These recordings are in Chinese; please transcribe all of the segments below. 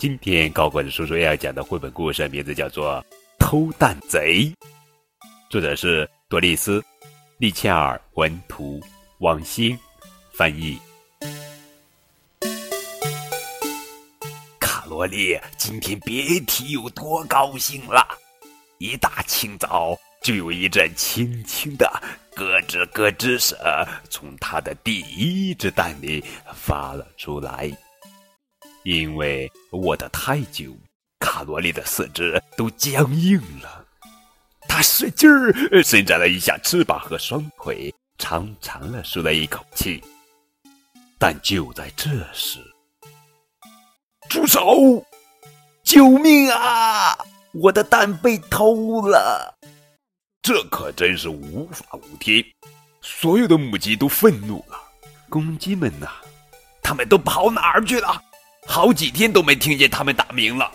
今天高管的叔叔要讲的绘本故事名字叫做《偷蛋贼》，作者是多丽丝·利切尔文图，王星翻译。卡罗莉今天别提有多高兴了，一大清早就有一阵轻轻的咯吱咯吱声从他的第一只蛋里发了出来。因为卧得太久，卡罗莉的四肢都僵硬了。他使劲儿伸展了一下翅膀和双腿，长长的舒了一口气。但就在这时，住手！救命啊！我的蛋被偷了！这可真是无法无天。所有的母鸡都愤怒了。公鸡们呐，他们都跑哪儿去了？好几天都没听见他们打鸣了。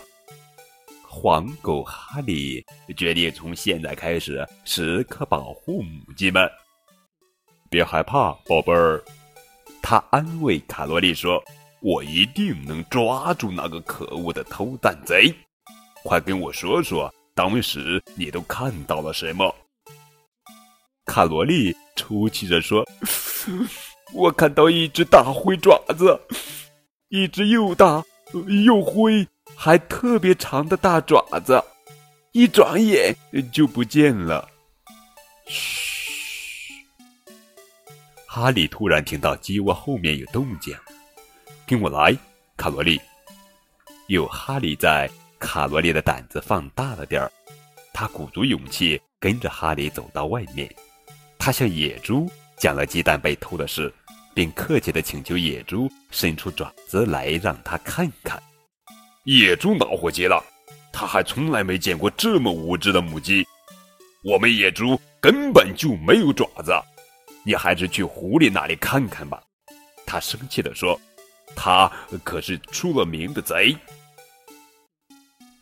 黄狗哈利决定从现在开始时刻保护母鸡们。别害怕，宝贝儿，他安慰卡罗莉说：“我一定能抓住那个可恶的偷蛋贼。快跟我说说，当时你都看到了什么？”卡罗莉抽泣着说：“ 我看到一只大灰爪子。”一只又大又灰还特别长的大爪子，一转眼就不见了。嘘！哈利突然听到鸡窝后面有动静，跟我来，卡罗莉。有哈利在，卡罗莉的胆子放大了点儿。他鼓足勇气跟着哈利走到外面。他向野猪讲了鸡蛋被偷的事。并客气的请求野猪伸出爪子来让他看看。野猪恼火极了，他还从来没见过这么无知的母鸡。我们野猪根本就没有爪子，你还是去狐狸那里看看吧。他生气的说：“他可是出了名的贼。”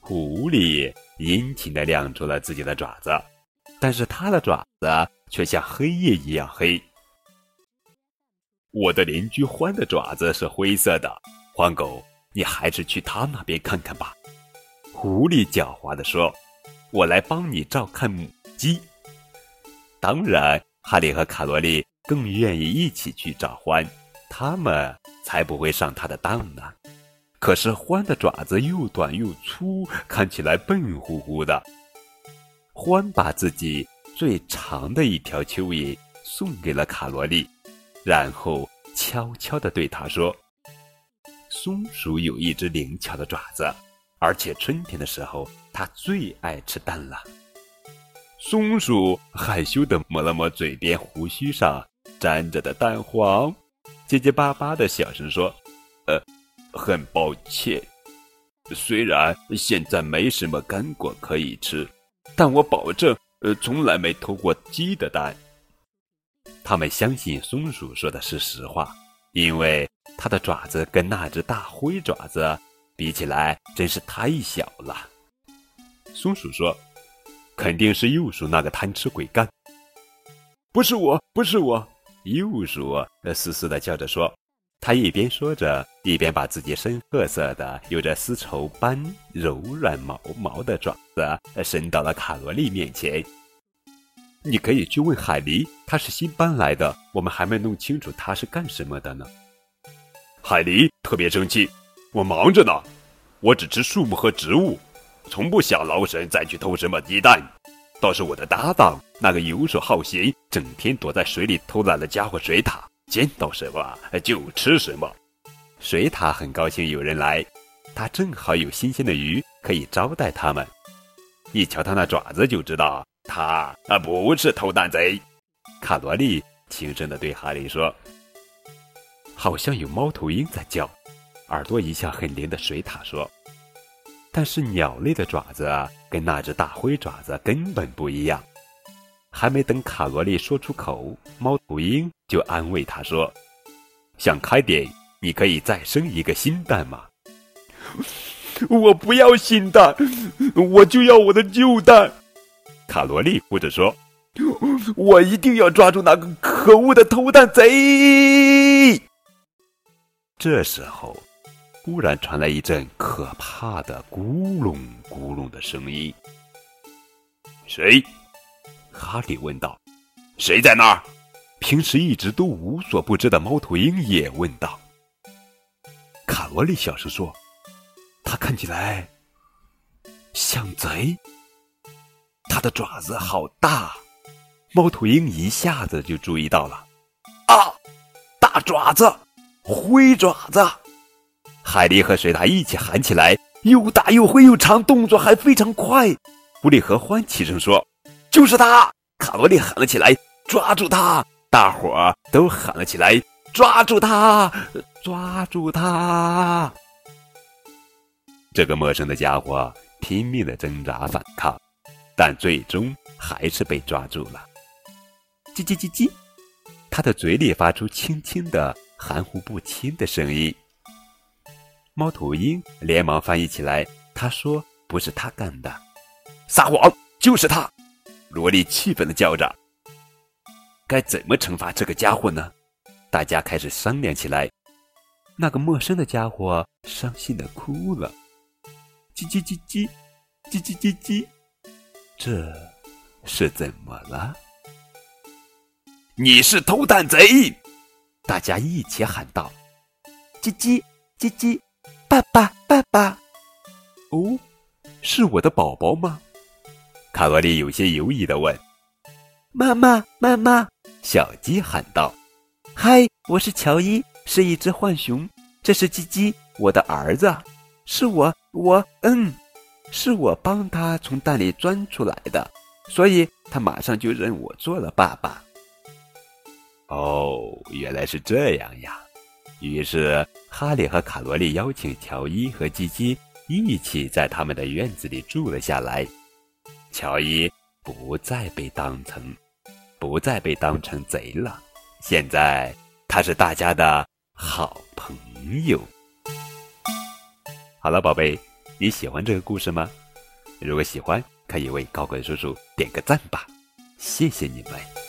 狐狸殷勤的亮出了自己的爪子，但是他的爪子却像黑夜一样黑。我的邻居獾的爪子是灰色的，獾狗，你还是去他那边看看吧。”狐狸狡猾地说，“我来帮你照看母鸡。”当然，哈利和卡罗莉更愿意一起去找獾，他们才不会上他的当呢。可是獾的爪子又短又粗，看起来笨乎乎的。獾把自己最长的一条蚯蚓送给了卡罗莉。然后悄悄地对他说：“松鼠有一只灵巧的爪子，而且春天的时候它最爱吃蛋了。”松鼠害羞地抹了抹嘴边胡须上沾着的蛋黄，结结巴巴地小声说：“呃，很抱歉，虽然现在没什么干果可以吃，但我保证，呃，从来没偷过鸡的蛋。”他们相信松鼠说的是实话，因为它的爪子跟那只大灰爪子比起来真是太小了。松鼠说：“肯定是幼鼠那个贪吃鬼干。”不是我，不是我！幼鼠嘶嘶的叫着说，他一边说着，一边把自己深褐色的、有着丝绸般柔软毛毛的爪子伸到了卡罗莉面前。你可以去问海狸，他是新搬来的，我们还没弄清楚他是干什么的呢。海狸特别生气，我忙着呢，我只吃树木和植物，从不想劳神再去偷什么鸡蛋。倒是我的搭档那个游手好闲、整天躲在水里偷懒的家伙水獭，见到什么就吃什么。水獭很高兴有人来，他正好有新鲜的鱼可以招待他们。一瞧他那爪子就知道。他啊，不是偷蛋贼。卡罗莉轻声的对哈利说：“好像有猫头鹰在叫。”耳朵一向很灵的水獭说：“但是鸟类的爪子跟那只大灰爪子根本不一样。”还没等卡罗莉说出口，猫头鹰就安慰他说：“想开点，你可以再生一个新蛋嘛。”我不要新蛋，我就要我的旧蛋。卡罗莉哭着说：“ 我一定要抓住那个可恶的偷蛋贼！”这时候，忽然传来一阵可怕的咕隆咕隆的声音。谁？哈利问道。谁在那儿？平时一直都无所不知的猫头鹰也问道。卡罗莉小声说：“他看起来像贼。他的爪子好大。”猫头鹰一下子就注意到了。啊，大爪子，灰爪子！海狸和水獭一起喊起来：“又大又灰又长，动作还非常快。”狐狸和欢齐声说：“就是他！”卡罗莉喊了起来：“抓住他！”大伙儿都喊了起来：“抓住他！抓住他！”这个陌生的家伙拼命的挣扎反抗，但最终还是被抓住了。叽叽叽叽，他的嘴里发出轻轻的、含糊不清的声音。猫头鹰连忙翻译起来，他说：“不是他干的，撒谎，就是他！”萝莉气愤的叫着：“该怎么惩罚这个家伙呢？”大家开始商量起来。那个陌生的家伙伤心的哭了：“叽叽叽叽，叽叽叽叽，这是怎么了？”你是偷蛋贼！大家一起喊道：“叽叽叽叽，爸爸爸爸！”哦，是我的宝宝吗？卡罗莉有些犹疑的问。“妈妈妈妈！”小鸡喊道：“嗨，我是乔伊，是一只浣熊。这是叽叽，我的儿子。是我，我嗯，是我帮他从蛋里钻出来的，所以他马上就认我做了爸爸。”哦，原来是这样呀！于是哈利和卡罗莉邀请乔伊和基基一起在他们的院子里住了下来。乔伊不再被当成，不再被当成贼了。现在他是大家的好朋友。好了，宝贝，你喜欢这个故事吗？如果喜欢，可以为高贵叔叔点个赞吧，谢谢你们。